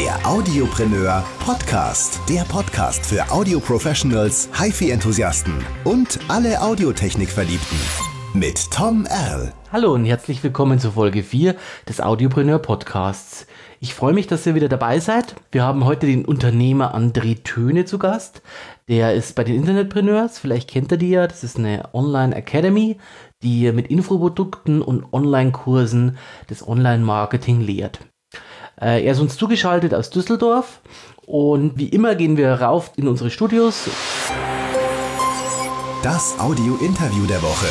Der Audiopreneur Podcast. Der Podcast für Audio-Professionals, HiFi-Enthusiasten und alle Audiotechnik-Verliebten. Mit Tom Erl. Hallo und herzlich willkommen zur Folge 4 des Audiopreneur Podcasts. Ich freue mich, dass ihr wieder dabei seid. Wir haben heute den Unternehmer André Töne zu Gast. Der ist bei den Internetpreneurs, vielleicht kennt ihr die ja, das ist eine Online Academy, die mit Infoprodukten und Online-Kursen das Online-Marketing lehrt. Äh, er ist uns zugeschaltet aus Düsseldorf und wie immer gehen wir rauf in unsere Studios. Das Audio-Interview der Woche.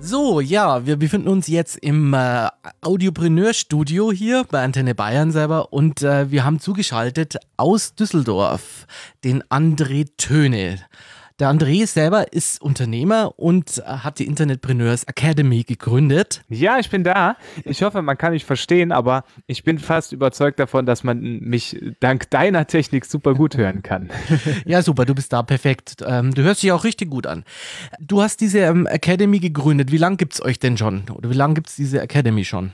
So, ja, wir befinden uns jetzt im äh, Audiopreneur-Studio hier bei Antenne Bayern selber und äh, wir haben zugeschaltet aus Düsseldorf den André Töne. Der André selber ist Unternehmer und hat die Internetpreneurs Academy gegründet. Ja, ich bin da. Ich hoffe, man kann mich verstehen, aber ich bin fast überzeugt davon, dass man mich dank deiner Technik super gut hören kann. ja, super, du bist da perfekt. Ähm, du hörst dich auch richtig gut an. Du hast diese ähm, Academy gegründet. Wie lange gibt es euch denn schon? Oder wie lange gibt es diese Academy schon?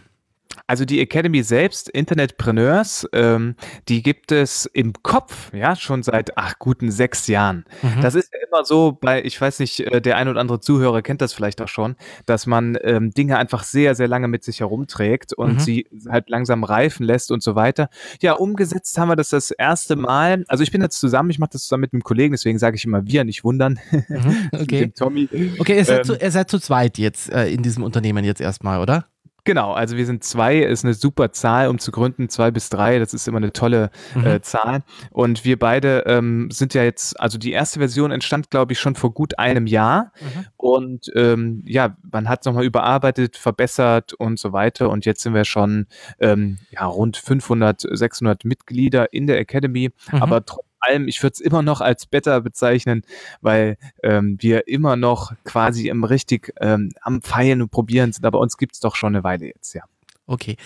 Also die Academy selbst, Internetpreneurs, ähm, die gibt es im Kopf, ja, schon seit ach guten sechs Jahren. Mhm. Das ist ja immer so, bei, ich weiß nicht, äh, der ein oder andere Zuhörer kennt das vielleicht auch schon, dass man ähm, Dinge einfach sehr, sehr lange mit sich herumträgt und mhm. sie halt langsam reifen lässt und so weiter. Ja, umgesetzt haben wir das das erste Mal. Also ich bin jetzt zusammen, ich mache das zusammen mit einem Kollegen, deswegen sage ich immer wir, nicht wundern. Mhm. Okay. Tommy. Okay, ihr seid, ähm, zu, ihr seid zu zweit jetzt äh, in diesem Unternehmen jetzt erstmal, oder? Genau, also wir sind zwei, ist eine super Zahl, um zu gründen, zwei bis drei, das ist immer eine tolle mhm. äh, Zahl. Und wir beide ähm, sind ja jetzt, also die erste Version entstand, glaube ich, schon vor gut einem Jahr. Mhm. Und ähm, ja, man hat es nochmal überarbeitet, verbessert und so weiter. Und jetzt sind wir schon ähm, ja, rund 500, 600 Mitglieder in der Academy, mhm. aber trotzdem allem, ich würde es immer noch als Better bezeichnen, weil ähm, wir immer noch quasi im richtig ähm, am Feilen und Probieren sind. Aber uns gibt es doch schon eine Weile jetzt, ja. Okay.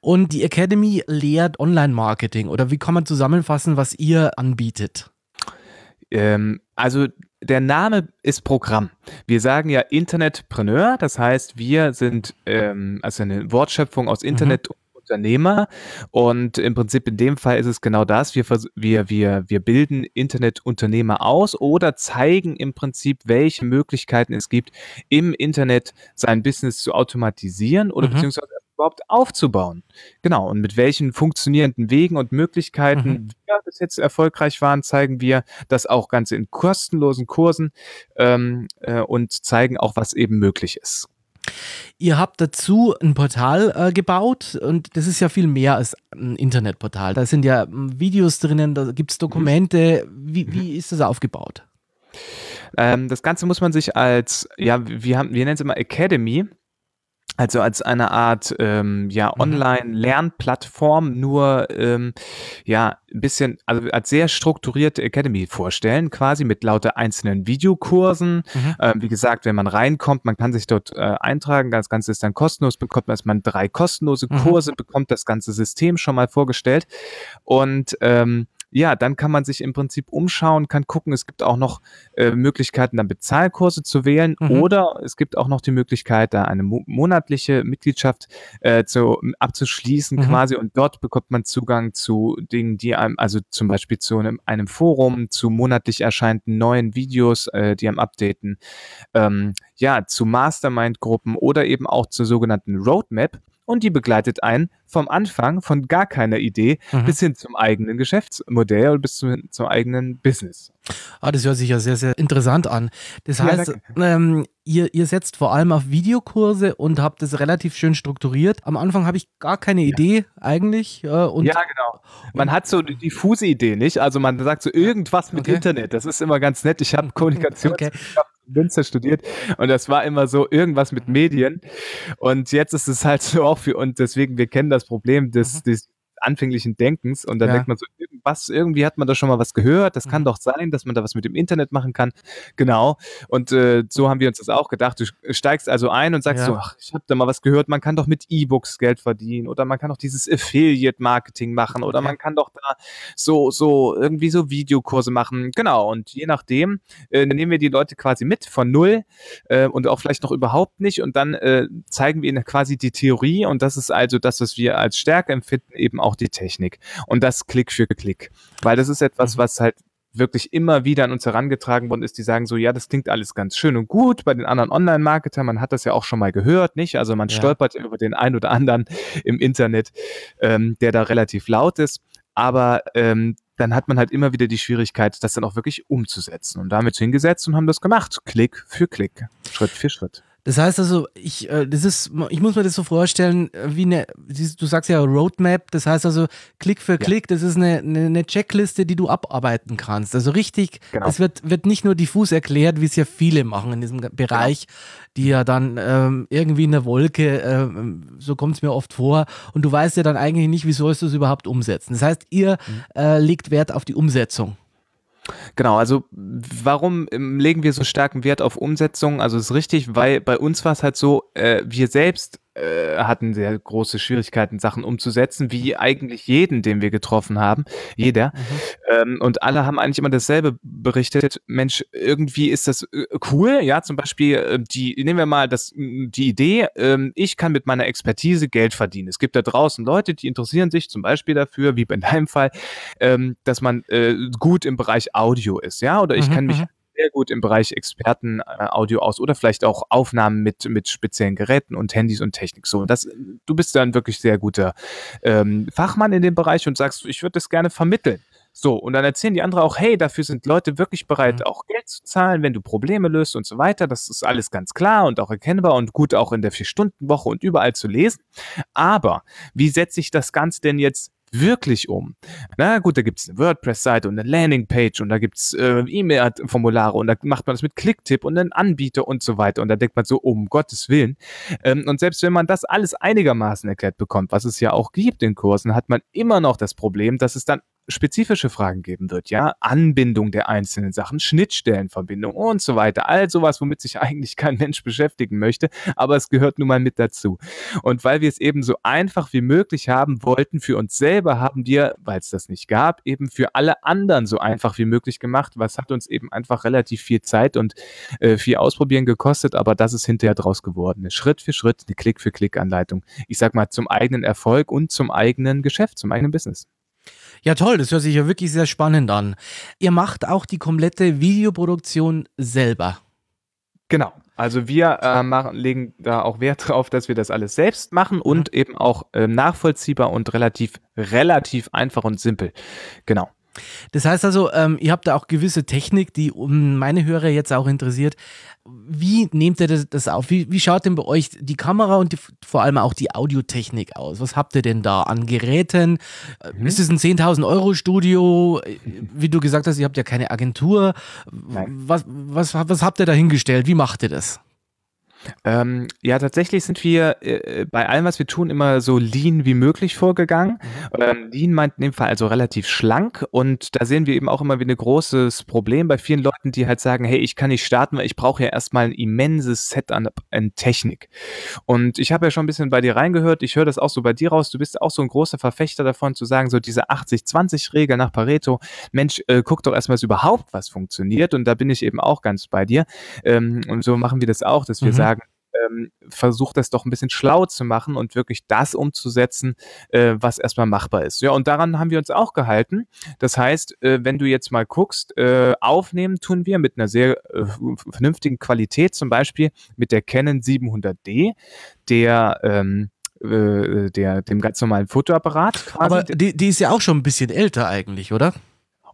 Und die Academy lehrt Online-Marketing oder wie kann man zusammenfassen, was ihr anbietet? Ähm, also der Name ist Programm. Wir sagen ja Internetpreneur, das heißt, wir sind ähm, also eine Wortschöpfung aus mhm. Internet mhm. Unternehmer. Und im Prinzip in dem Fall ist es genau das. Wir, wir, wir, wir bilden Internetunternehmer aus oder zeigen im Prinzip, welche Möglichkeiten es gibt, im Internet sein Business zu automatisieren oder mhm. beziehungsweise überhaupt aufzubauen. Genau. Und mit welchen funktionierenden Wegen und Möglichkeiten mhm. wir bis jetzt erfolgreich waren, zeigen wir das auch Ganze in kostenlosen Kursen ähm, äh, und zeigen auch, was eben möglich ist. Ihr habt dazu ein Portal äh, gebaut und das ist ja viel mehr als ein Internetportal. Da sind ja hm, Videos drinnen, da gibt es Dokumente. Wie, wie ist das aufgebaut? Ähm, das Ganze muss man sich als, ja, wir, haben, wir nennen es immer Academy also als eine Art ähm, ja mhm. Online-Lernplattform, nur ähm, ja ein bisschen, also als sehr strukturierte Academy vorstellen, quasi mit lauter einzelnen Videokursen. Mhm. Ähm, wie gesagt, wenn man reinkommt, man kann sich dort äh, eintragen, das Ganze ist dann kostenlos, bekommt man drei kostenlose mhm. Kurse, mhm. bekommt das ganze System schon mal vorgestellt und ähm, ja, dann kann man sich im Prinzip umschauen, kann gucken, es gibt auch noch äh, Möglichkeiten, dann Bezahlkurse zu wählen mhm. oder es gibt auch noch die Möglichkeit, da eine mo monatliche Mitgliedschaft äh, zu, abzuschließen mhm. quasi und dort bekommt man Zugang zu Dingen, die einem, also zum Beispiel zu einem, einem Forum, zu monatlich erscheinenden neuen Videos, äh, die einem updaten, ähm, ja, zu Mastermind-Gruppen oder eben auch zur sogenannten Roadmap und die begleitet einen vom Anfang von gar keiner Idee mhm. bis hin zum eigenen Geschäftsmodell und bis zum, zum eigenen Business. Ah, das hört sich ja sehr, sehr interessant an. Das heißt, ja, ähm, ihr, ihr setzt vor allem auf Videokurse und habt das relativ schön strukturiert. Am Anfang habe ich gar keine ja. Idee eigentlich. Äh, und ja, genau. Man hat so die diffuse Idee, nicht? Also man sagt so irgendwas mit okay. Internet. Das ist immer ganz nett. Ich habe Kommunikation. Okay. Münster studiert und das war immer so irgendwas mit Medien. Und jetzt ist es halt so auch für uns, deswegen, wir kennen das Problem des, mhm. des anfänglichen Denkens und dann ja. denkt man so, irgendwas, irgendwie hat man da schon mal was gehört, das kann mhm. doch sein, dass man da was mit dem Internet machen kann. Genau. Und äh, so haben wir uns das auch gedacht. Du steigst also ein und sagst ja. so, ach, ich habe da mal was gehört, man kann doch mit E-Books Geld verdienen oder man kann doch dieses Affiliate-Marketing machen oder man kann doch da so, so irgendwie so Videokurse machen. Genau. Und je nachdem äh, nehmen wir die Leute quasi mit von null äh, und auch vielleicht noch überhaupt nicht und dann äh, zeigen wir ihnen quasi die Theorie und das ist also das, was wir als Stärke empfinden, eben auch auch die Technik. Und das Klick für Klick. Weil das ist etwas, mhm. was halt wirklich immer wieder an uns herangetragen worden ist, die sagen so, ja, das klingt alles ganz schön und gut bei den anderen Online-Marketern, man hat das ja auch schon mal gehört, nicht? Also man ja. stolpert über den einen oder anderen im Internet, ähm, der da relativ laut ist, aber ähm, dann hat man halt immer wieder die Schwierigkeit, das dann auch wirklich umzusetzen. Und damit hingesetzt und haben das gemacht, Klick für Klick, Schritt für Schritt. Das heißt also, ich, äh, das ist, ich muss mir das so vorstellen, äh, wie eine, du sagst ja Roadmap, das heißt also Klick für Klick, ja. das ist eine, eine, Checkliste, die du abarbeiten kannst. Also richtig, genau. es wird, wird nicht nur diffus erklärt, wie es ja viele machen in diesem Bereich, genau. die ja dann ähm, irgendwie in der Wolke, äh, so kommt es mir oft vor, und du weißt ja dann eigentlich nicht, wie sollst du es überhaupt umsetzen. Das heißt, ihr mhm. äh, legt Wert auf die Umsetzung. Genau, also warum ähm, legen wir so starken Wert auf Umsetzung? Also ist richtig, weil bei uns war es halt so, äh, wir selbst äh, hatten sehr große Schwierigkeiten, Sachen umzusetzen, wie eigentlich jeden, den wir getroffen haben, jeder. Mhm. Ähm, und alle haben eigentlich immer dasselbe berichtet. Mensch, irgendwie ist das äh, cool. Ja, zum Beispiel äh, die, nehmen wir mal das, die Idee, äh, ich kann mit meiner Expertise Geld verdienen. Es gibt da draußen Leute, die interessieren sich zum Beispiel dafür, wie in deinem Fall, ähm, dass man äh, gut im Bereich Audio ist. Ja, oder ich mhm, kann mich mhm sehr gut im Bereich Experten-Audio äh, aus oder vielleicht auch Aufnahmen mit, mit speziellen Geräten und Handys und Technik. So, das, du bist dann wirklich sehr guter ähm, Fachmann in dem Bereich und sagst, ich würde das gerne vermitteln. So, und dann erzählen die anderen auch, hey, dafür sind Leute wirklich bereit, mhm. auch Geld zu zahlen, wenn du Probleme löst und so weiter. Das ist alles ganz klar und auch erkennbar und gut auch in der Vier-Stunden-Woche und überall zu lesen. Aber wie setze ich das Ganze denn jetzt wirklich um? Na gut, da gibt es eine WordPress-Seite und eine Landingpage und da gibt es äh, E-Mail-Formulare und da macht man das mit Klicktipp und einen Anbieter und so weiter. Und da denkt man so, um Gottes Willen. Ähm, und selbst wenn man das alles einigermaßen erklärt bekommt, was es ja auch gibt in Kursen, hat man immer noch das Problem, dass es dann spezifische Fragen geben wird, ja, Anbindung der einzelnen Sachen, Schnittstellenverbindung und so weiter, all sowas, womit sich eigentlich kein Mensch beschäftigen möchte, aber es gehört nun mal mit dazu. Und weil wir es eben so einfach wie möglich haben wollten für uns selber, haben wir, weil es das nicht gab, eben für alle anderen so einfach wie möglich gemacht, was hat uns eben einfach relativ viel Zeit und äh, viel Ausprobieren gekostet, aber das ist hinterher draus geworden. Eine Schritt für Schritt, eine Klick für Klick Anleitung. Ich sag mal zum eigenen Erfolg und zum eigenen Geschäft, zum eigenen Business. Ja, toll, das hört sich ja wirklich sehr spannend an. Ihr macht auch die komplette Videoproduktion selber. Genau. Also wir äh, machen, legen da auch Wert drauf, dass wir das alles selbst machen und mhm. eben auch äh, nachvollziehbar und relativ, relativ einfach und simpel. Genau. Das heißt also, ähm, ihr habt da auch gewisse Technik, die um meine Hörer jetzt auch interessiert. Wie nehmt ihr das, das auf? Wie, wie, schaut denn bei euch die Kamera und die, vor allem auch die Audiotechnik aus? Was habt ihr denn da an Geräten? Mhm. Ist es ein 10.000 Euro Studio? Wie du gesagt hast, ihr habt ja keine Agentur. Was, was, was habt ihr da hingestellt? Wie macht ihr das? Ähm, ja, tatsächlich sind wir äh, bei allem, was wir tun, immer so lean wie möglich vorgegangen. Mhm. Ähm, lean meint in dem Fall also relativ schlank und da sehen wir eben auch immer wieder ein großes Problem bei vielen Leuten, die halt sagen, hey, ich kann nicht starten, weil ich brauche ja erstmal ein immenses Set an, an Technik. Und ich habe ja schon ein bisschen bei dir reingehört, ich höre das auch so bei dir raus, du bist auch so ein großer Verfechter davon zu sagen, so diese 80-20-Regel nach Pareto, Mensch, äh, guck doch erstmal, dass überhaupt was funktioniert und da bin ich eben auch ganz bei dir. Ähm, und so machen wir das auch, dass wir mhm. sagen, ähm, versucht das doch ein bisschen schlau zu machen und wirklich das umzusetzen, äh, was erstmal machbar ist. Ja, und daran haben wir uns auch gehalten. Das heißt, äh, wenn du jetzt mal guckst, äh, aufnehmen tun wir mit einer sehr äh, vernünftigen Qualität, zum Beispiel mit der Canon 700D, der ähm, äh, der, dem ganz normalen Fotoapparat. Quasi. Aber die, die ist ja auch schon ein bisschen älter eigentlich, oder?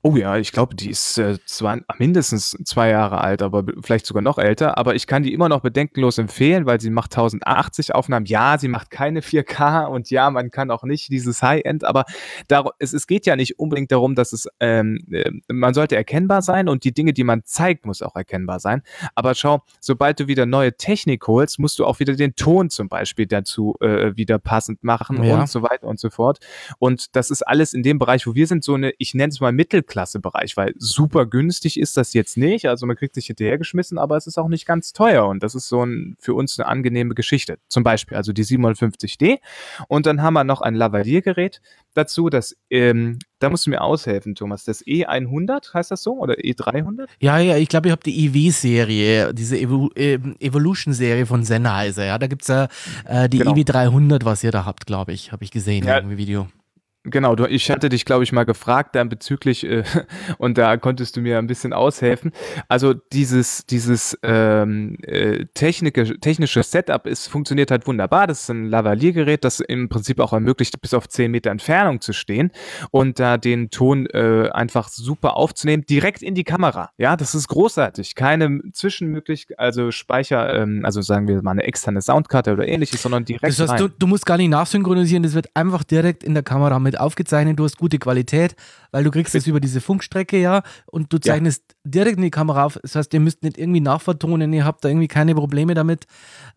Oh ja, ich glaube, die ist äh, zwar mindestens zwei Jahre alt, aber vielleicht sogar noch älter. Aber ich kann die immer noch bedenkenlos empfehlen, weil sie macht 1080 Aufnahmen. Ja, sie macht keine 4K und ja, man kann auch nicht dieses High-End. Aber es, es geht ja nicht unbedingt darum, dass es, ähm, äh, man sollte erkennbar sein und die Dinge, die man zeigt, muss auch erkennbar sein. Aber schau, sobald du wieder neue Technik holst, musst du auch wieder den Ton zum Beispiel dazu äh, wieder passend machen ja. und so weiter und so fort. Und das ist alles in dem Bereich, wo wir sind, so eine, ich nenne es mal Mittelklasse Mittelklasse-Bereich, weil super günstig ist das jetzt nicht. Also man kriegt sich hinterhergeschmissen, aber es ist auch nicht ganz teuer und das ist so ein, für uns eine angenehme Geschichte. Zum Beispiel also die 750D und dann haben wir noch ein Lavalier-Gerät dazu, das ähm, da musst du mir aushelfen, Thomas. Das E100 heißt das so oder E300? Ja, ja, ich glaube, ihr habt die EW-Serie, diese Evo äh, Evolution-Serie von Sennheiser. Ja, da gibt es ja äh, die genau. EW300, was ihr da habt, glaube ich, habe ich gesehen ja. im Video. Genau, du, ich hatte dich, glaube ich, mal gefragt dann bezüglich, äh, und da konntest du mir ein bisschen aushelfen. Also dieses, dieses ähm, äh, technische, technische Setup ist, funktioniert halt wunderbar. Das ist ein Lavaliergerät, das im Prinzip auch ermöglicht, bis auf 10 Meter Entfernung zu stehen und da den Ton äh, einfach super aufzunehmen, direkt in die Kamera. Ja, das ist großartig. Keine Zwischenmöglichkeit, also Speicher, ähm, also sagen wir mal eine externe Soundkarte oder ähnliches, sondern direkt. Das heißt, rein. du, du musst gar nicht nachsynchronisieren, das wird einfach direkt in der Kamera mit aufgezeichnet, du hast gute Qualität, weil du kriegst es über diese Funkstrecke ja und du zeichnest ja. direkt in die Kamera auf. Das heißt, ihr müsst nicht irgendwie nachvertonen, ihr habt da irgendwie keine Probleme damit,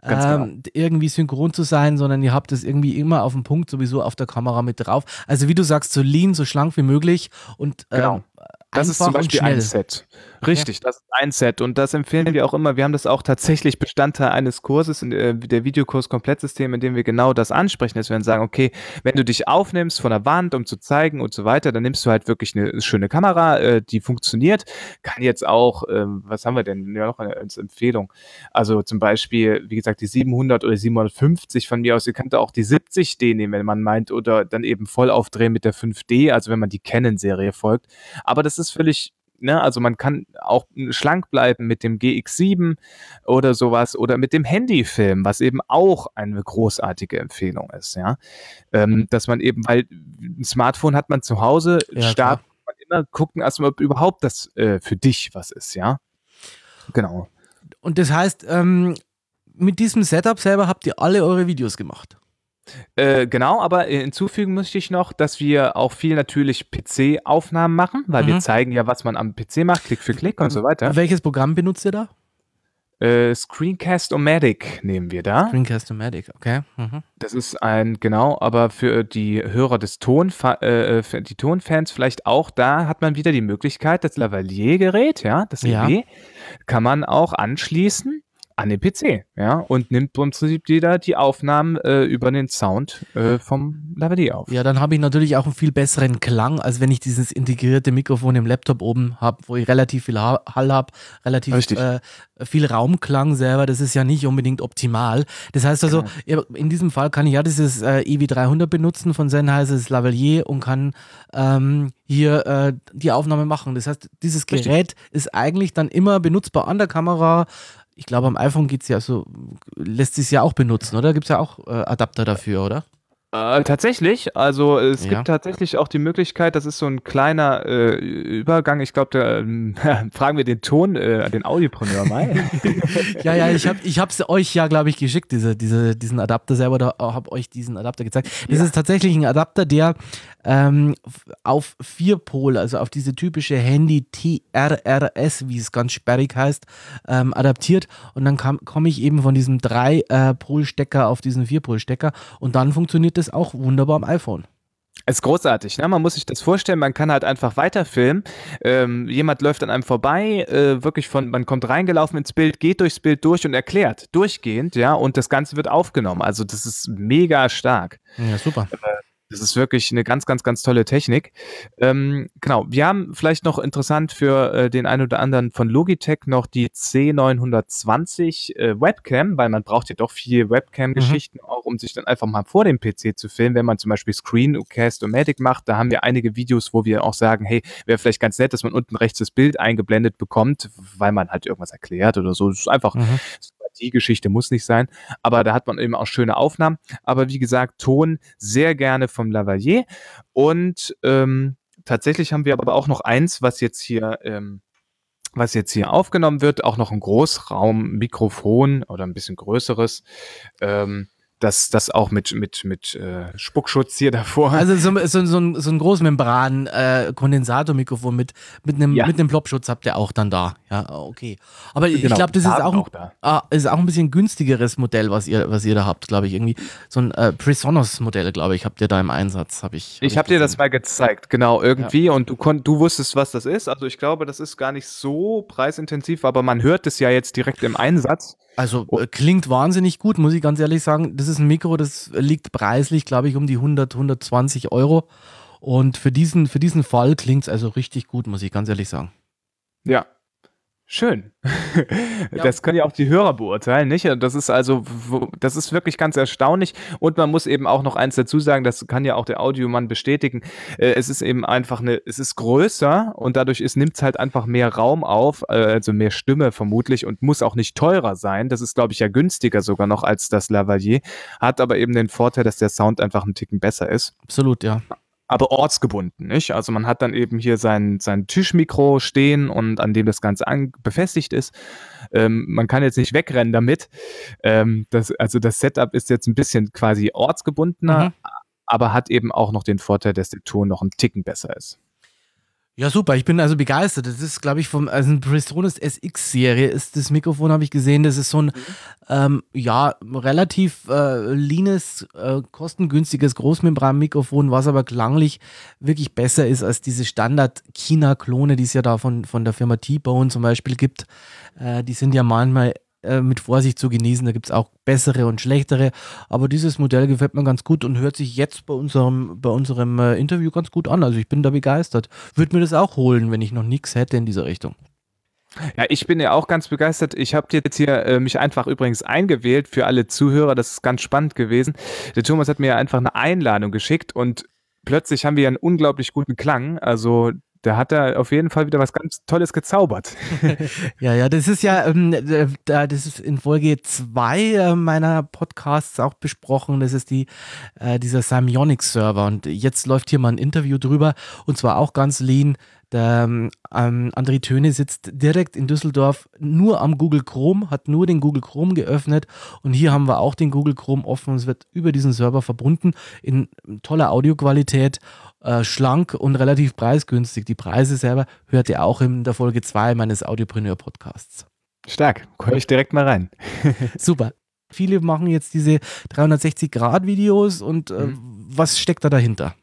ähm, irgendwie synchron zu sein, sondern ihr habt es irgendwie immer auf dem Punkt sowieso auf der Kamera mit drauf. Also wie du sagst, so lean, so schlank wie möglich und genau. ähm, das ist zum Beispiel ein Set. Richtig, ja. das ist ein Set. Und das empfehlen wir auch immer. Wir haben das auch tatsächlich Bestandteil eines Kurses, der, der Videokurs Komplettsystem, in dem wir genau das ansprechen, dass wir dann sagen, okay, wenn du dich aufnimmst von der Wand, um zu zeigen und so weiter, dann nimmst du halt wirklich eine schöne Kamera, äh, die funktioniert. Kann jetzt auch, ähm, was haben wir denn ja noch als Empfehlung? Also zum Beispiel, wie gesagt, die 700 oder 750 von mir aus. Ihr könnt auch die 70D nehmen, wenn man meint, oder dann eben voll aufdrehen mit der 5D, also wenn man die Canon-Serie folgt. Aber das ist völlig Ne, also man kann auch schlank bleiben mit dem GX7 oder sowas oder mit dem Handyfilm, was eben auch eine großartige Empfehlung ist, ja. Ähm, dass man eben, weil ein Smartphone hat man zu Hause, ja, startet man immer gucken, erstmal, ob überhaupt das äh, für dich was ist, ja. Genau. Und das heißt, ähm, mit diesem Setup selber habt ihr alle eure Videos gemacht? Äh, genau, aber hinzufügen möchte ich noch, dass wir auch viel natürlich PC-Aufnahmen machen, weil mhm. wir zeigen ja, was man am PC macht, Klick für Klick und so weiter. Welches Programm benutzt ihr da? Äh, Screencast-O-Matic nehmen wir da. Screencast-O-Matic, okay. Mhm. Das ist ein, genau, aber für die Hörer des Ton, äh, für die Tonfans vielleicht auch, da hat man wieder die Möglichkeit, das Lavalier-Gerät, ja, das EW, ja. kann man auch anschließen an den PC, ja, und nimmt im Prinzip jeder die Aufnahmen äh, über den Sound äh, vom Lavalier auf. Ja, dann habe ich natürlich auch einen viel besseren Klang, als wenn ich dieses integrierte Mikrofon im Laptop oben habe, wo ich relativ viel Hall habe, relativ äh, viel Raumklang selber. Das ist ja nicht unbedingt optimal. Das heißt also, genau. in diesem Fall kann ich ja dieses äh, EV300 benutzen von Sennheiser, das Lavalier und kann ähm, hier äh, die Aufnahme machen. Das heißt, dieses Gerät Richtig. ist eigentlich dann immer benutzbar an der Kamera ich glaube, am iPhone geht es ja so, lässt sich ja auch benutzen, oder? Gibt es ja auch äh, Adapter dafür, oder? Äh, tatsächlich, also es ja. gibt tatsächlich auch die Möglichkeit, das ist so ein kleiner äh, Übergang. Ich glaube, äh, fragen wir den Ton, äh, den Audiopreneur mal. ja, ja, ich habe ich es euch ja, glaube ich, geschickt, diese, diese, diesen Adapter selber, da habe euch diesen Adapter gezeigt. Das ja. ist tatsächlich ein Adapter, der ähm, auf vier Pole, also auf diese typische Handy TRRS, wie es ganz sperrig heißt, ähm, adaptiert. Und dann komme ich eben von diesem drei äh, Pol-Stecker auf diesen vier Pol-Stecker und dann funktioniert das auch wunderbar am iPhone. Ist großartig, ne? Man muss sich das vorstellen, man kann halt einfach weiterfilmen. Ähm, jemand läuft an einem vorbei, äh, wirklich von, man kommt reingelaufen ins Bild, geht durchs Bild durch und erklärt, durchgehend, ja, und das Ganze wird aufgenommen. Also das ist mega stark. Ja, super. Äh, das ist wirklich eine ganz, ganz, ganz tolle Technik. Ähm, genau, wir haben vielleicht noch interessant für äh, den einen oder anderen von Logitech noch die C920 äh, Webcam, weil man braucht ja doch viel Webcam-Geschichten mhm. auch, um sich dann einfach mal vor dem PC zu filmen, wenn man zum Beispiel Screencast-O-Matic macht. Da haben wir einige Videos, wo wir auch sagen, hey, wäre vielleicht ganz nett, dass man unten rechts das Bild eingeblendet bekommt, weil man halt irgendwas erklärt oder so. Das ist einfach mhm die Geschichte muss nicht sein, aber da hat man eben auch schöne Aufnahmen. Aber wie gesagt, Ton sehr gerne vom Lavalier. Und ähm, tatsächlich haben wir aber auch noch eins, was jetzt hier ähm, was jetzt hier aufgenommen wird, auch noch ein Großraummikrofon oder ein bisschen größeres. Ähm, das, das auch mit, mit, mit äh, Spuckschutz hier davor. Also so, so, so ein, so ein Großmembran-Kondensatormikrofon äh, mit, mit einem ja. mit einem Plopschutz habt ihr auch dann da. Ja, okay. Aber genau, ich glaube, das ist auch, ein, ah, ist auch ein bisschen günstigeres Modell, was ihr, was ihr da habt, glaube ich. Irgendwie so ein äh, Presonus-Modell, glaube ich, habt ihr da im Einsatz. Hab ich hab ich habe dir das mal gezeigt, genau, irgendwie. Ja. Und du, kon du wusstest, was das ist. Also ich glaube, das ist gar nicht so preisintensiv, aber man hört es ja jetzt direkt im Einsatz. Also äh, klingt wahnsinnig gut, muss ich ganz ehrlich sagen. Das ist ein Mikro, das liegt preislich, glaube ich, um die 100, 120 Euro. Und für diesen, für diesen Fall klingt es also richtig gut, muss ich ganz ehrlich sagen. Ja, Schön. Ja. Das können ja auch die Hörer beurteilen, nicht? Das ist also, das ist wirklich ganz erstaunlich. Und man muss eben auch noch eins dazu sagen, das kann ja auch der Audiomann bestätigen. Äh, es ist eben einfach eine, es ist größer und dadurch nimmt es halt einfach mehr Raum auf, äh, also mehr Stimme vermutlich und muss auch nicht teurer sein. Das ist, glaube ich, ja günstiger sogar noch als das Lavalier. Hat aber eben den Vorteil, dass der Sound einfach einen Ticken besser ist. Absolut, ja aber ortsgebunden, nicht? Also man hat dann eben hier sein, sein Tischmikro stehen und an dem das Ganze an, befestigt ist. Ähm, man kann jetzt nicht wegrennen damit. Ähm, das, also das Setup ist jetzt ein bisschen quasi ortsgebundener, mhm. aber hat eben auch noch den Vorteil, dass der Ton noch ein Ticken besser ist. Ja, super. Ich bin also begeistert. Das ist, glaube ich, vom also ein SX-Serie ist das Mikrofon, habe ich gesehen. Das ist so ein, mhm. ähm, ja, relativ äh, leanes, äh, kostengünstiges Großmembran-Mikrofon, was aber klanglich wirklich besser ist als diese Standard-China-Klone, die es ja da von, von der Firma T-Bone zum Beispiel gibt. Äh, die sind ja manchmal äh, mit Vorsicht zu genießen. Da gibt es auch bessere und schlechtere. Aber dieses Modell gefällt mir ganz gut und hört sich jetzt bei unserem, bei unserem äh, Interview ganz gut an. Also ich bin da begeistert. Würde mir das auch holen, wenn ich noch nichts hätte in dieser Richtung. Ja, ich bin ja auch ganz begeistert. Ich habe jetzt hier äh, mich einfach übrigens eingewählt für alle Zuhörer. Das ist ganz spannend gewesen. Der Thomas hat mir einfach eine Einladung geschickt und plötzlich haben wir einen unglaublich guten Klang. Also da hat er auf jeden Fall wieder was ganz Tolles gezaubert. ja, ja, das ist ja, ähm, das ist in Folge zwei äh, meiner Podcasts auch besprochen. Das ist die, äh, dieser Samionic-Server. Und jetzt läuft hier mal ein Interview drüber und zwar auch ganz lean. Der ähm, André Töne sitzt direkt in Düsseldorf nur am Google Chrome, hat nur den Google Chrome geöffnet und hier haben wir auch den Google Chrome offen. Es wird über diesen Server verbunden in toller Audioqualität äh, schlank und relativ preisgünstig. Die Preise selber hört ihr auch in der Folge 2 meines Audiopreneur Podcasts. Stark, komme ich direkt mal rein. Super. Viele machen jetzt diese 360-Grad-Videos und äh, mhm. was steckt da dahinter?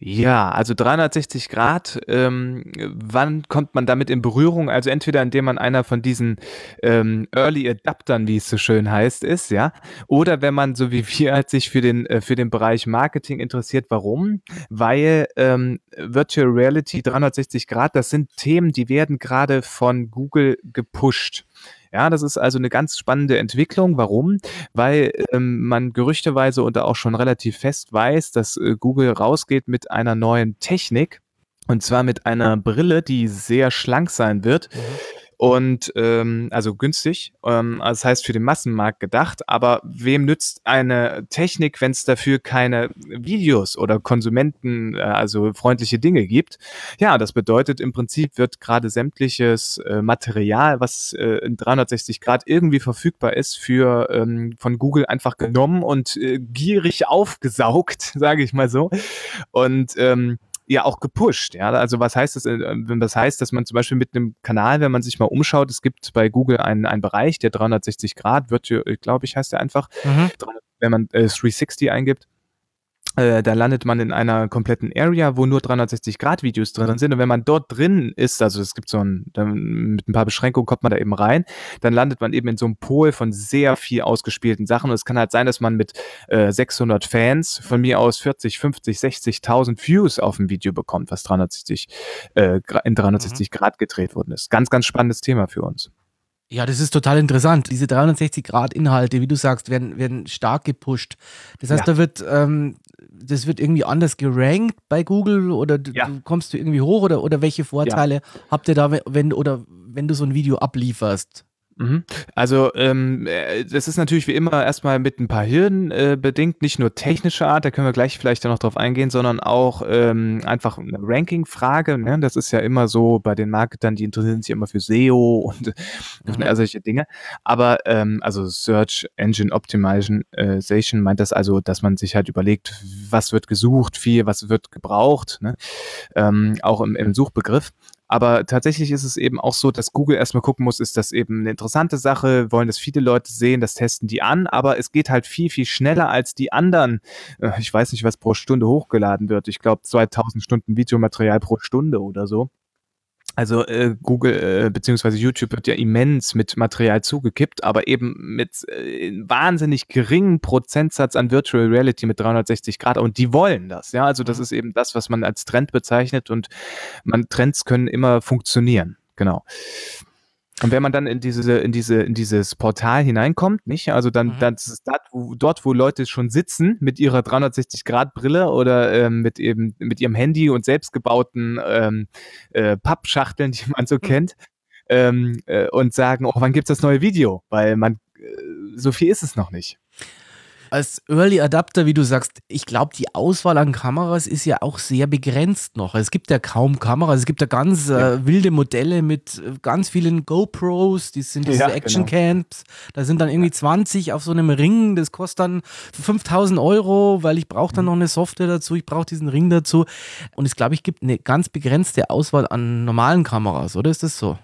Ja, also 360 Grad, ähm, wann kommt man damit in Berührung? Also entweder indem man einer von diesen ähm, Early Adaptern, wie es so schön heißt, ist, ja, oder wenn man so wie wir halt sich für den äh, für den Bereich Marketing interessiert. Warum? Weil ähm, Virtual Reality 360 Grad, das sind Themen, die werden gerade von Google gepusht. Ja, das ist also eine ganz spannende Entwicklung. Warum? Weil ähm, man gerüchteweise und auch schon relativ fest weiß, dass äh, Google rausgeht mit einer neuen Technik. Und zwar mit einer Brille, die sehr schlank sein wird. Mhm und ähm, also günstig, ähm, also das heißt für den Massenmarkt gedacht, aber wem nützt eine Technik, wenn es dafür keine Videos oder Konsumenten, äh, also freundliche Dinge gibt? Ja, das bedeutet im Prinzip wird gerade sämtliches äh, Material, was äh, in 360 Grad irgendwie verfügbar ist, für ähm, von Google einfach genommen und äh, gierig aufgesaugt, sage ich mal so. Und ähm, ja auch gepusht. Ja, also was heißt das? Äh, wenn das heißt, dass man zum Beispiel mit einem Kanal, wenn man sich mal umschaut, es gibt bei Google einen, einen Bereich, der 360 Grad wird, glaube ich, heißt der einfach, mhm. wenn man äh, 360 eingibt äh, da landet man in einer kompletten Area, wo nur 360-Grad-Videos drin sind. Und wenn man dort drin ist, also es gibt so ein, mit ein paar Beschränkungen kommt man da eben rein, dann landet man eben in so einem Pol von sehr viel ausgespielten Sachen. Und es kann halt sein, dass man mit äh, 600 Fans von mir aus 40, 50, 60.000 Views auf ein Video bekommt, was 360, äh, in 360 mhm. Grad gedreht worden ist. Ganz, ganz spannendes Thema für uns. Ja, das ist total interessant. Diese 360-Grad-Inhalte, wie du sagst, werden, werden stark gepusht. Das heißt, ja. da wird, ähm, das wird irgendwie anders gerankt bei Google oder ja. du kommst du irgendwie hoch oder, oder welche Vorteile ja. habt ihr da, wenn, oder wenn du so ein Video ablieferst? Mhm. Also ähm, äh, das ist natürlich wie immer erstmal mit ein paar Hürden äh, bedingt, nicht nur technische Art, da können wir gleich vielleicht noch drauf eingehen, sondern auch ähm, einfach eine Ranking-Frage. Ne? Das ist ja immer so bei den Marketern, die interessieren sich immer für SEO und, mhm. und solche Dinge. Aber ähm, also Search Engine Optimization meint das also, dass man sich halt überlegt, was wird gesucht, viel, was wird gebraucht, ne? ähm, auch im, im Suchbegriff. Aber tatsächlich ist es eben auch so, dass Google erstmal gucken muss, ist das eben eine interessante Sache, wollen das viele Leute sehen, das testen die an, aber es geht halt viel, viel schneller als die anderen. Äh, ich weiß nicht, was pro Stunde hochgeladen wird. Ich glaube 2000 Stunden Videomaterial pro Stunde oder so. Also äh, Google äh, bzw. YouTube wird ja immens mit Material zugekippt, aber eben mit äh, wahnsinnig geringen Prozentsatz an Virtual Reality mit 360 Grad und die wollen das. Ja, also das mhm. ist eben das, was man als Trend bezeichnet und man Trends können immer funktionieren. Genau. Und wenn man dann in diese, in diese, in dieses Portal hineinkommt, nicht? Also dann, mhm. dann ist es dort wo, dort, wo Leute schon sitzen mit ihrer 360-Grad-Brille oder ähm, mit eben mit ihrem Handy und selbstgebauten ähm, äh, Pappschachteln, die man so mhm. kennt, ähm, äh, und sagen, oh, wann gibt's das neue Video? Weil man äh, so viel ist es noch nicht als Early Adapter, wie du sagst, ich glaube, die Auswahl an Kameras ist ja auch sehr begrenzt noch. Es gibt ja kaum Kameras. Es gibt ja ganz ja. Äh, wilde Modelle mit äh, ganz vielen GoPros, die sind diese ja, Action Camps. Genau. Da sind dann irgendwie 20 auf so einem Ring. Das kostet dann 5000 Euro, weil ich brauche dann mhm. noch eine Software dazu. Ich brauche diesen Ring dazu. Und es, glaube ich, gibt eine ganz begrenzte Auswahl an normalen Kameras, oder ist das so?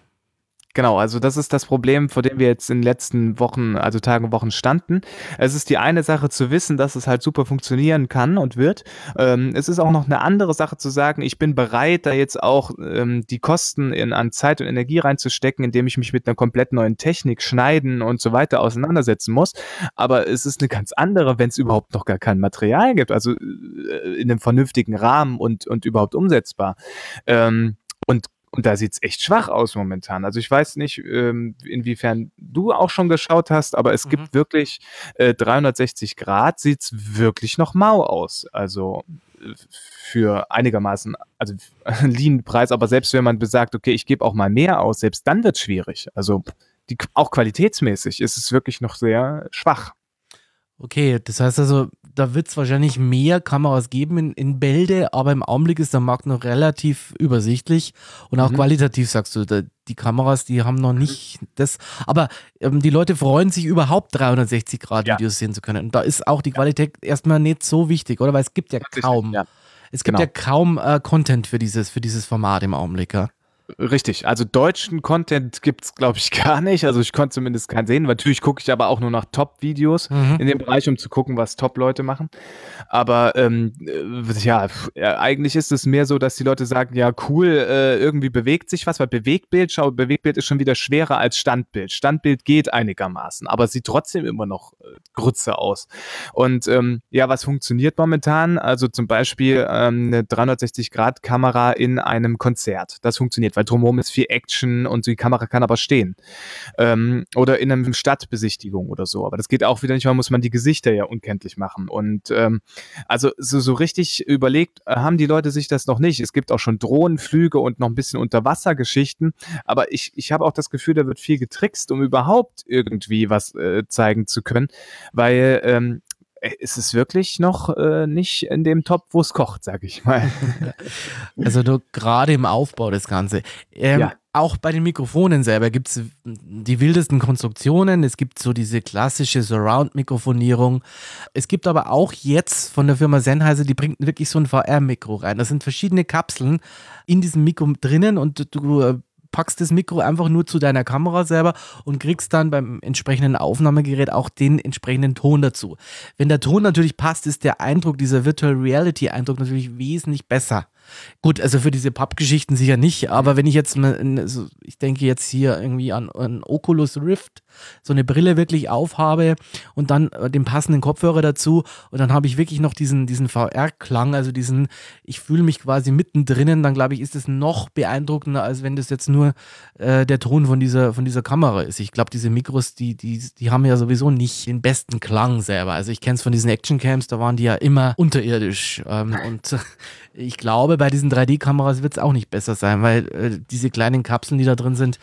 Genau, also das ist das Problem, vor dem wir jetzt in den letzten Wochen, also Tagen Wochen standen. Es ist die eine Sache zu wissen, dass es halt super funktionieren kann und wird. Ähm, es ist auch noch eine andere Sache zu sagen, ich bin bereit, da jetzt auch ähm, die Kosten in, an Zeit und Energie reinzustecken, indem ich mich mit einer komplett neuen Technik schneiden und so weiter auseinandersetzen muss. Aber es ist eine ganz andere, wenn es überhaupt noch gar kein Material gibt, also äh, in einem vernünftigen Rahmen und, und überhaupt umsetzbar. Ähm, und und da sieht's echt schwach aus momentan. Also ich weiß nicht, ähm, inwiefern du auch schon geschaut hast, aber es mhm. gibt wirklich äh, 360 Grad sieht's wirklich noch mau aus. Also äh, für einigermaßen, also Lean-Preis, aber selbst wenn man besagt, okay, ich gebe auch mal mehr aus, selbst dann wird's schwierig. Also die, auch qualitätsmäßig ist es wirklich noch sehr schwach. Okay, das heißt also, da wird es wahrscheinlich mehr Kameras geben in, in Bälde, aber im Augenblick ist der Markt noch relativ übersichtlich und auch mhm. qualitativ, sagst du, da, die Kameras, die haben noch nicht das. Aber ähm, die Leute freuen sich überhaupt 360-Grad-Videos ja. sehen zu können. Und da ist auch die Qualität ja. erstmal nicht so wichtig, oder? Weil es gibt ja kaum. Ja. Es gibt genau. ja kaum äh, Content für dieses, für dieses Format im Augenblick. Ja? Richtig, also deutschen Content gibt es, glaube ich, gar nicht. Also ich konnte zumindest keinen sehen. Natürlich gucke ich aber auch nur nach Top-Videos mhm. in dem Bereich, um zu gucken, was Top-Leute machen. Aber ähm, äh, ja, eigentlich ist es mehr so, dass die Leute sagen, ja, cool, äh, irgendwie bewegt sich was, weil Bewegtbild, schau, Bewegtbild ist schon wieder schwerer als Standbild. Standbild geht einigermaßen, aber sieht trotzdem immer noch äh, Grütze aus. Und ähm, ja, was funktioniert momentan? Also zum Beispiel ähm, eine 360-Grad-Kamera in einem Konzert. Das funktioniert weil drumherum ist viel Action und die Kamera kann aber stehen. Ähm, oder in einer Stadtbesichtigung oder so. Aber das geht auch wieder nicht, weil muss man die Gesichter ja unkenntlich machen. Und ähm, also so, so richtig überlegt äh, haben die Leute sich das noch nicht. Es gibt auch schon Drohnenflüge und noch ein bisschen Unterwassergeschichten. Aber ich, ich habe auch das Gefühl, da wird viel getrickst, um überhaupt irgendwie was äh, zeigen zu können. Weil ähm, äh, ist es wirklich noch äh, nicht in dem Top, wo es kocht, sag ich mal. Also du gerade im Aufbau des Ganze. Ähm, ja. Auch bei den Mikrofonen selber gibt es die wildesten Konstruktionen. Es gibt so diese klassische Surround-Mikrofonierung. Es gibt aber auch jetzt von der Firma Sennheiser, die bringt wirklich so ein VR-Mikro rein. Da sind verschiedene Kapseln in diesem Mikro drinnen und du äh, packst das Mikro einfach nur zu deiner Kamera selber und kriegst dann beim entsprechenden Aufnahmegerät auch den entsprechenden Ton dazu. Wenn der Ton natürlich passt, ist der Eindruck, dieser Virtual Reality Eindruck natürlich wesentlich besser. Gut, also für diese Pappgeschichten sicher nicht, aber wenn ich jetzt, also ich denke jetzt hier irgendwie an, an Oculus Rift, so eine Brille wirklich aufhabe und dann äh, den passenden Kopfhörer dazu und dann habe ich wirklich noch diesen, diesen VR-Klang, also diesen, ich fühle mich quasi mittendrin, dann glaube ich, ist es noch beeindruckender, als wenn das jetzt nur äh, der Ton von dieser, von dieser Kamera ist. Ich glaube, diese Mikros, die, die, die haben ja sowieso nicht den besten Klang selber. Also ich kenne es von diesen Action-Cams, da waren die ja immer unterirdisch ähm, und ich glaube, bei diesen 3D-Kameras wird es auch nicht besser sein, weil äh, diese kleinen Kapseln, die da drin sind,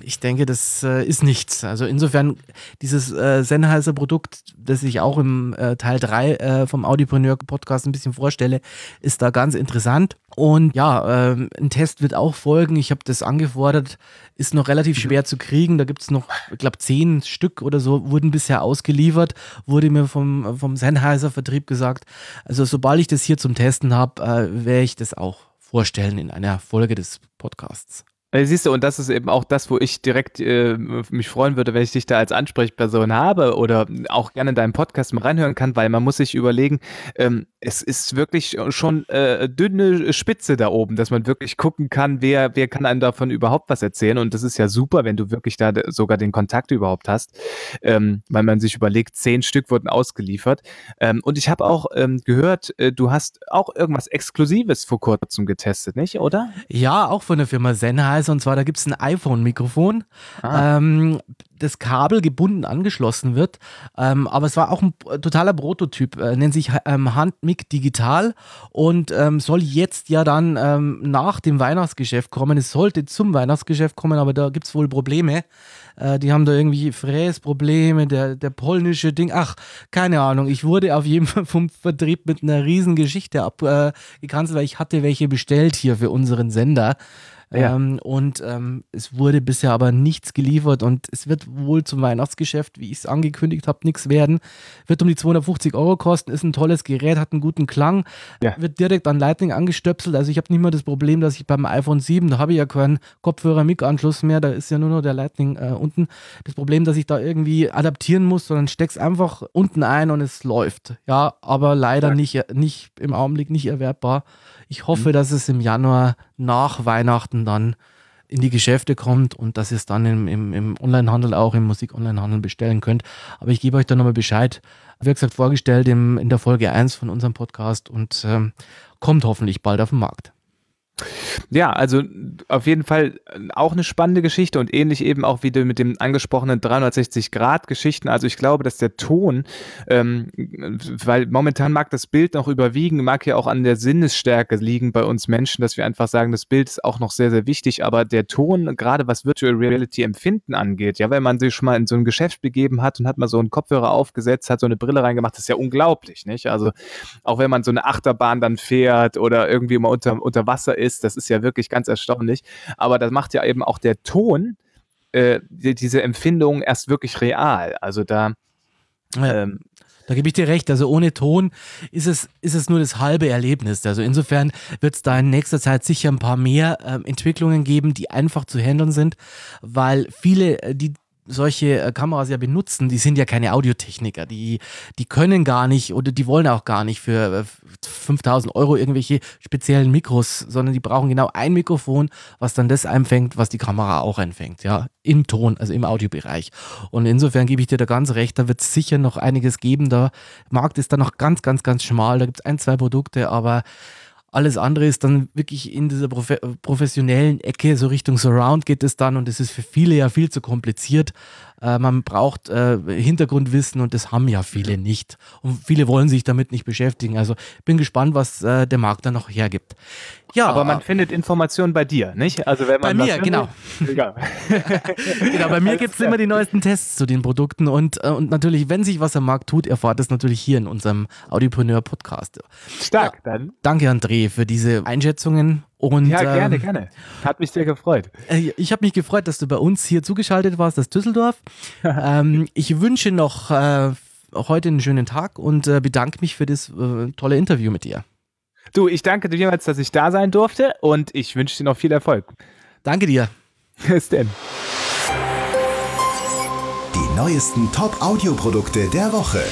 ich denke, das äh, ist nichts. Also insofern, dieses äh, Sennheiser-Produkt, das ich auch im äh, Teil 3 äh, vom Audiopreneur-Podcast ein bisschen vorstelle, ist da ganz interessant. Und ja, ähm, ein Test wird auch folgen. Ich habe das angefordert, ist noch relativ schwer zu kriegen. Da gibt es noch, ich glaube, zehn Stück oder so wurden bisher ausgeliefert, wurde mir vom, vom Sennheiser-Vertrieb gesagt. Also sobald ich das hier zum Testen habe, äh, werde ich das auch vorstellen in einer Folge des Podcasts. Äh, siehst du, und das ist eben auch das, wo ich direkt äh, mich freuen würde, wenn ich dich da als Ansprechperson habe oder auch gerne in deinem Podcast mal reinhören kann, weil man muss sich überlegen, ähm, es ist wirklich schon äh, dünne Spitze da oben, dass man wirklich gucken kann, wer, wer kann einem davon überhaupt was erzählen. Und das ist ja super, wenn du wirklich da sogar den Kontakt überhaupt hast, ähm, weil man sich überlegt, zehn Stück wurden ausgeliefert. Ähm, und ich habe auch ähm, gehört, äh, du hast auch irgendwas Exklusives vor kurzem getestet, nicht, oder? Ja, auch von der Firma Sennheiser. Und zwar, da gibt es ein iPhone-Mikrofon, ah. ähm, das Kabel gebunden angeschlossen wird. Ähm, aber es war auch ein totaler Prototyp, äh, nennt sich ähm, Handmic Digital und ähm, soll jetzt ja dann ähm, nach dem Weihnachtsgeschäft kommen. Es sollte zum Weihnachtsgeschäft kommen, aber da gibt es wohl Probleme. Äh, die haben da irgendwie Fräsprobleme, der, der polnische Ding. Ach, keine Ahnung. Ich wurde auf jeden Fall vom Vertrieb mit einer riesen Geschichte abgekanzelt, äh, weil ich hatte welche bestellt hier für unseren Sender. Ja. Ähm, und ähm, es wurde bisher aber nichts geliefert und es wird wohl zum Weihnachtsgeschäft, wie ich es angekündigt habe, nichts werden. Wird um die 250 Euro kosten, ist ein tolles Gerät, hat einen guten Klang, ja. wird direkt an Lightning angestöpselt. Also ich habe nicht mal das Problem, dass ich beim iPhone 7, da habe ich ja keinen Kopfhörer-Mic-Anschluss mehr, da ist ja nur noch der Lightning äh, unten. Das Problem, dass ich da irgendwie adaptieren muss, sondern steck's einfach unten ein und es läuft. Ja, aber leider nicht, nicht im Augenblick nicht erwerbbar. Ich hoffe, mhm. dass es im Januar nach Weihnachten dann in die Geschäfte kommt und dass ihr es dann im, im, im Onlinehandel auch im Musik-Onlinehandel bestellen könnt. Aber ich gebe euch da nochmal Bescheid. Wie gesagt, vorgestellt im, in der Folge 1 von unserem Podcast und ähm, kommt hoffentlich bald auf den Markt. Ja, also auf jeden Fall äh, auch eine spannende Geschichte und ähnlich eben auch wie mit dem angesprochenen 360-Grad-Geschichten. Also ich glaube, dass der Ton, ähm, weil momentan mag das Bild noch überwiegen, mag ja auch an der Sinnesstärke liegen bei uns Menschen, dass wir einfach sagen, das Bild ist auch noch sehr, sehr wichtig, aber der Ton, gerade was Virtual Reality Empfinden angeht, ja, wenn man sich schon mal in so ein Geschäft begeben hat und hat mal so einen Kopfhörer aufgesetzt, hat so eine Brille reingemacht, das ist ja unglaublich, nicht? Also auch wenn man so eine Achterbahn dann fährt oder irgendwie mal unter, unter Wasser ist, ist. Das ist ja wirklich ganz erstaunlich. Aber das macht ja eben auch der Ton, äh, die, diese Empfindung erst wirklich real. Also da. Ähm, da gebe ich dir recht. Also ohne Ton ist es, ist es nur das halbe Erlebnis. Also insofern wird es da in nächster Zeit sicher ein paar mehr äh, Entwicklungen geben, die einfach zu handeln sind, weil viele, äh, die solche äh, Kameras ja benutzen, die sind ja keine Audiotechniker. Die, die können gar nicht oder die wollen auch gar nicht für 5000 äh, Euro irgendwelche speziellen Mikros, sondern die brauchen genau ein Mikrofon, was dann das einfängt, was die Kamera auch einfängt, ja, im Ton, also im Audiobereich. Und insofern gebe ich dir da ganz recht, da wird es sicher noch einiges geben. Der Markt ist da noch ganz, ganz, ganz schmal. Da gibt es ein, zwei Produkte, aber alles andere ist dann wirklich in dieser profe professionellen Ecke, so Richtung Surround geht es dann und es ist für viele ja viel zu kompliziert. Äh, man braucht äh, Hintergrundwissen und das haben ja viele nicht. Und viele wollen sich damit nicht beschäftigen. Also bin gespannt, was äh, der Markt dann noch hergibt. Ja, aber man findet Informationen bei dir, nicht? Also wenn man bei mir, genau. genau. Bei mir gibt es immer die neuesten Tests zu den Produkten und, äh, und natürlich, wenn sich was am Markt tut, erfahrt es natürlich hier in unserem Audiopreneur Podcast. Stark, ja, dann. Danke, André, für diese Einschätzungen. Und, ja, gerne, ähm, gerne. Hat mich sehr gefreut. Äh, ich habe mich gefreut, dass du bei uns hier zugeschaltet warst, das Düsseldorf. ähm, ich wünsche noch äh, heute einen schönen Tag und äh, bedanke mich für das äh, tolle Interview mit dir. Du, ich danke dir jemals, dass ich da sein durfte und ich wünsche dir noch viel Erfolg. Danke dir. Bis denn. Die neuesten Top-Audioprodukte der Woche.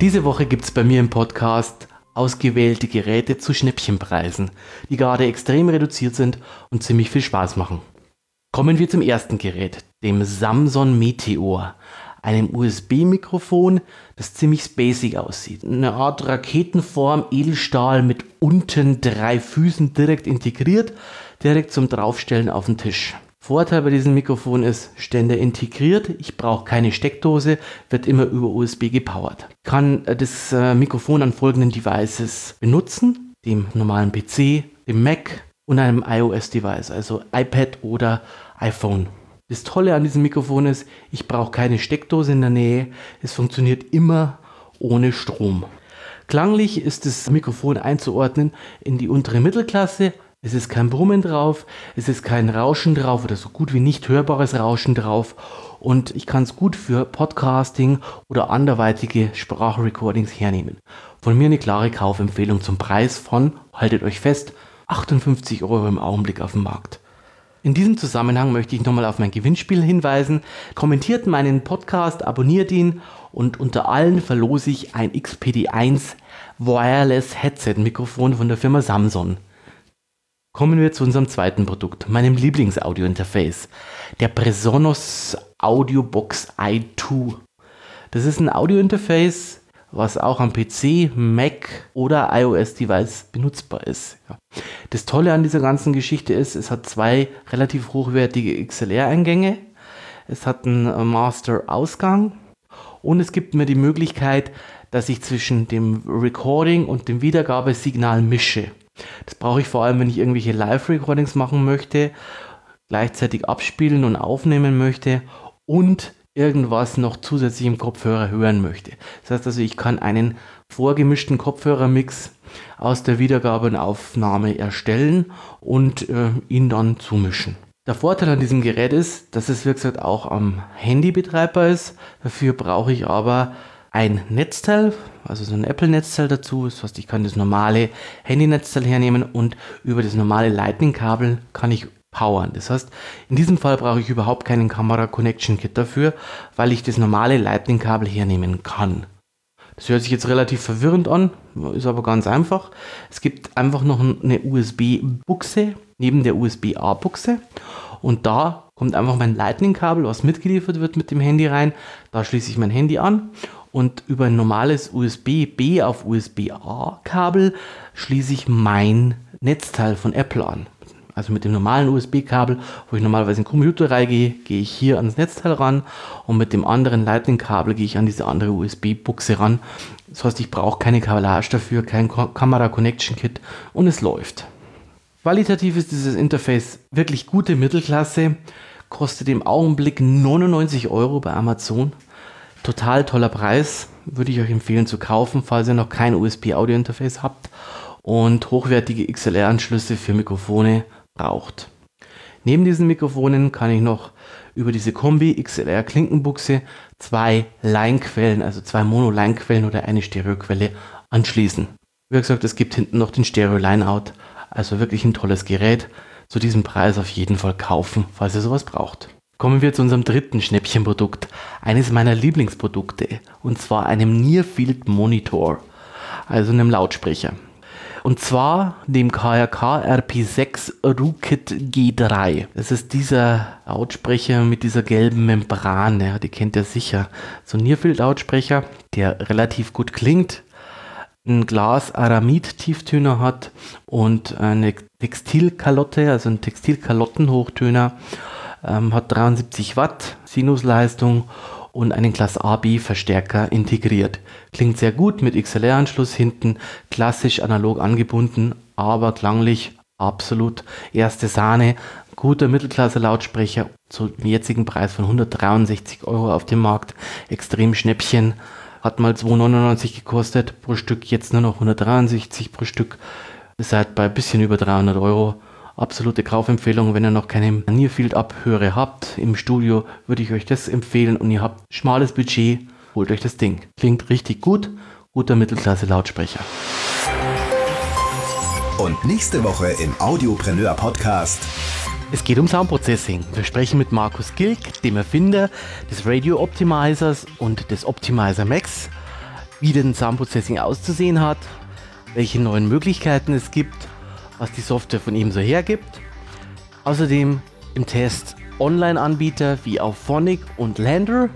Diese Woche gibt es bei mir im Podcast ausgewählte Geräte zu Schnäppchenpreisen, die gerade extrem reduziert sind und ziemlich viel Spaß machen. Kommen wir zum ersten Gerät, dem Samsung Meteor, einem USB-Mikrofon, das ziemlich spacig aussieht. Eine Art Raketenform, Edelstahl mit unten drei Füßen direkt integriert, direkt zum Draufstellen auf den Tisch. Vorteil bei diesem Mikrofon ist, Ständer integriert, ich brauche keine Steckdose, wird immer über USB gepowert. Ich kann äh, das äh, Mikrofon an folgenden Devices benutzen, dem normalen PC, dem Mac und einem iOS-Device, also iPad oder iPhone. Das Tolle an diesem Mikrofon ist, ich brauche keine Steckdose in der Nähe, es funktioniert immer ohne Strom. Klanglich ist das Mikrofon einzuordnen in die untere Mittelklasse, es ist kein Brummen drauf, es ist kein Rauschen drauf oder so gut wie nicht hörbares Rauschen drauf. Und ich kann es gut für Podcasting oder anderweitige Sprachrecordings hernehmen. Von mir eine klare Kaufempfehlung zum Preis von, haltet euch fest, 58 Euro im Augenblick auf dem Markt. In diesem Zusammenhang möchte ich nochmal auf mein Gewinnspiel hinweisen. Kommentiert meinen Podcast, abonniert ihn und unter allen verlose ich ein XPD1 Wireless Headset Mikrofon von der Firma Samsung. Kommen wir zu unserem zweiten Produkt, meinem Lieblings-Audio-Interface, der Presonus Audiobox i2. Das ist ein Audio-Interface, was auch am PC, Mac oder iOS-Device benutzbar ist. Das Tolle an dieser ganzen Geschichte ist, es hat zwei relativ hochwertige XLR-Eingänge, es hat einen Master-Ausgang und es gibt mir die Möglichkeit, dass ich zwischen dem Recording und dem Wiedergabesignal mische. Das brauche ich vor allem, wenn ich irgendwelche Live-Recordings machen möchte, gleichzeitig abspielen und aufnehmen möchte und irgendwas noch zusätzlich im Kopfhörer hören möchte. Das heißt also, ich kann einen vorgemischten Kopfhörermix aus der Wiedergabe und Aufnahme erstellen und äh, ihn dann zumischen. Der Vorteil an diesem Gerät ist, dass es wie gesagt auch am Handy betreibbar ist. Dafür brauche ich aber ein Netzteil, also so ein Apple-Netzteil dazu. Das heißt, ich kann das normale Handy-Netzteil hernehmen und über das normale Lightning-Kabel kann ich powern. Das heißt, in diesem Fall brauche ich überhaupt keinen Kamera Connection Kit dafür, weil ich das normale Lightning Kabel hernehmen kann. Das hört sich jetzt relativ verwirrend an, ist aber ganz einfach. Es gibt einfach noch eine USB-Buchse neben der USB-A-Buchse und da kommt einfach mein Lightning-Kabel, was mitgeliefert wird mit dem Handy rein. Da schließe ich mein Handy an und über ein normales USB-B auf USB-A-Kabel schließe ich mein Netzteil von Apple an. Also mit dem normalen USB-Kabel, wo ich normalerweise in den Computer reingehe, gehe ich hier ans Netzteil ran und mit dem anderen Lightning-Kabel gehe ich an diese andere USB-Buchse ran. Das heißt, ich brauche keine Kabellage dafür, kein Kamera-Connection-Kit und es läuft. Qualitativ ist dieses Interface wirklich gute Mittelklasse, kostet im Augenblick 99 Euro bei Amazon. Total toller Preis, würde ich euch empfehlen zu kaufen, falls ihr noch kein USB-Audio-Interface habt und hochwertige XLR-Anschlüsse für Mikrofone braucht. Neben diesen Mikrofonen kann ich noch über diese Kombi XLR Klinkenbuchse zwei Line-Quellen, also zwei Mono-Line-Quellen oder eine Stereoquelle anschließen. Wie gesagt, es gibt hinten noch den Stereo-Line-Out, also wirklich ein tolles Gerät. Zu diesem Preis auf jeden Fall kaufen, falls ihr sowas braucht. Kommen wir zu unserem dritten Schnäppchenprodukt, eines meiner Lieblingsprodukte, und zwar einem Nearfield Monitor, also einem Lautsprecher. Und zwar dem KRK RP6 Rukit G3. Das ist dieser Lautsprecher mit dieser gelben Membran, ja, die kennt ihr sicher. So ein Nearfield-Lautsprecher, der relativ gut klingt, ein Glas Aramid Tieftöner hat und eine Textilkalotte, also ein Textilkalottenhochtöner, ähm, hat 73 Watt Sinusleistung und einen Class AB Verstärker integriert. Klingt sehr gut mit XLR-Anschluss hinten, klassisch analog angebunden, aber klanglich absolut erste Sahne. Guter Mittelklasse-Lautsprecher zu jetzigen Preis von 163 Euro auf dem Markt. Extrem Schnäppchen. Hat mal 2,99 gekostet pro Stück, jetzt nur noch 163 pro Stück. Ihr seid bei ein bisschen über 300 Euro absolute Kaufempfehlung. Wenn ihr noch keine Nearfield-Abhöre habt im Studio, würde ich euch das empfehlen und ihr habt schmales Budget, holt euch das Ding. Klingt richtig gut, guter Mittelklasse-Lautsprecher. Und nächste Woche im Audiopreneur Podcast. Es geht um Soundprocessing. Wir sprechen mit Markus Gilk, dem Erfinder des Radio Optimizers und des Optimizer Max, wie denn Soundprocessing auszusehen hat, welche neuen Möglichkeiten es gibt was die Software von ihm so hergibt. Außerdem im Test Online-Anbieter wie auf Phonic und Lander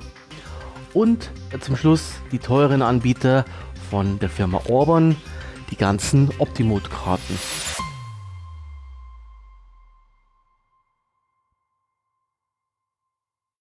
und zum Schluss die teuren Anbieter von der Firma Orban, die ganzen Optimote-Karten.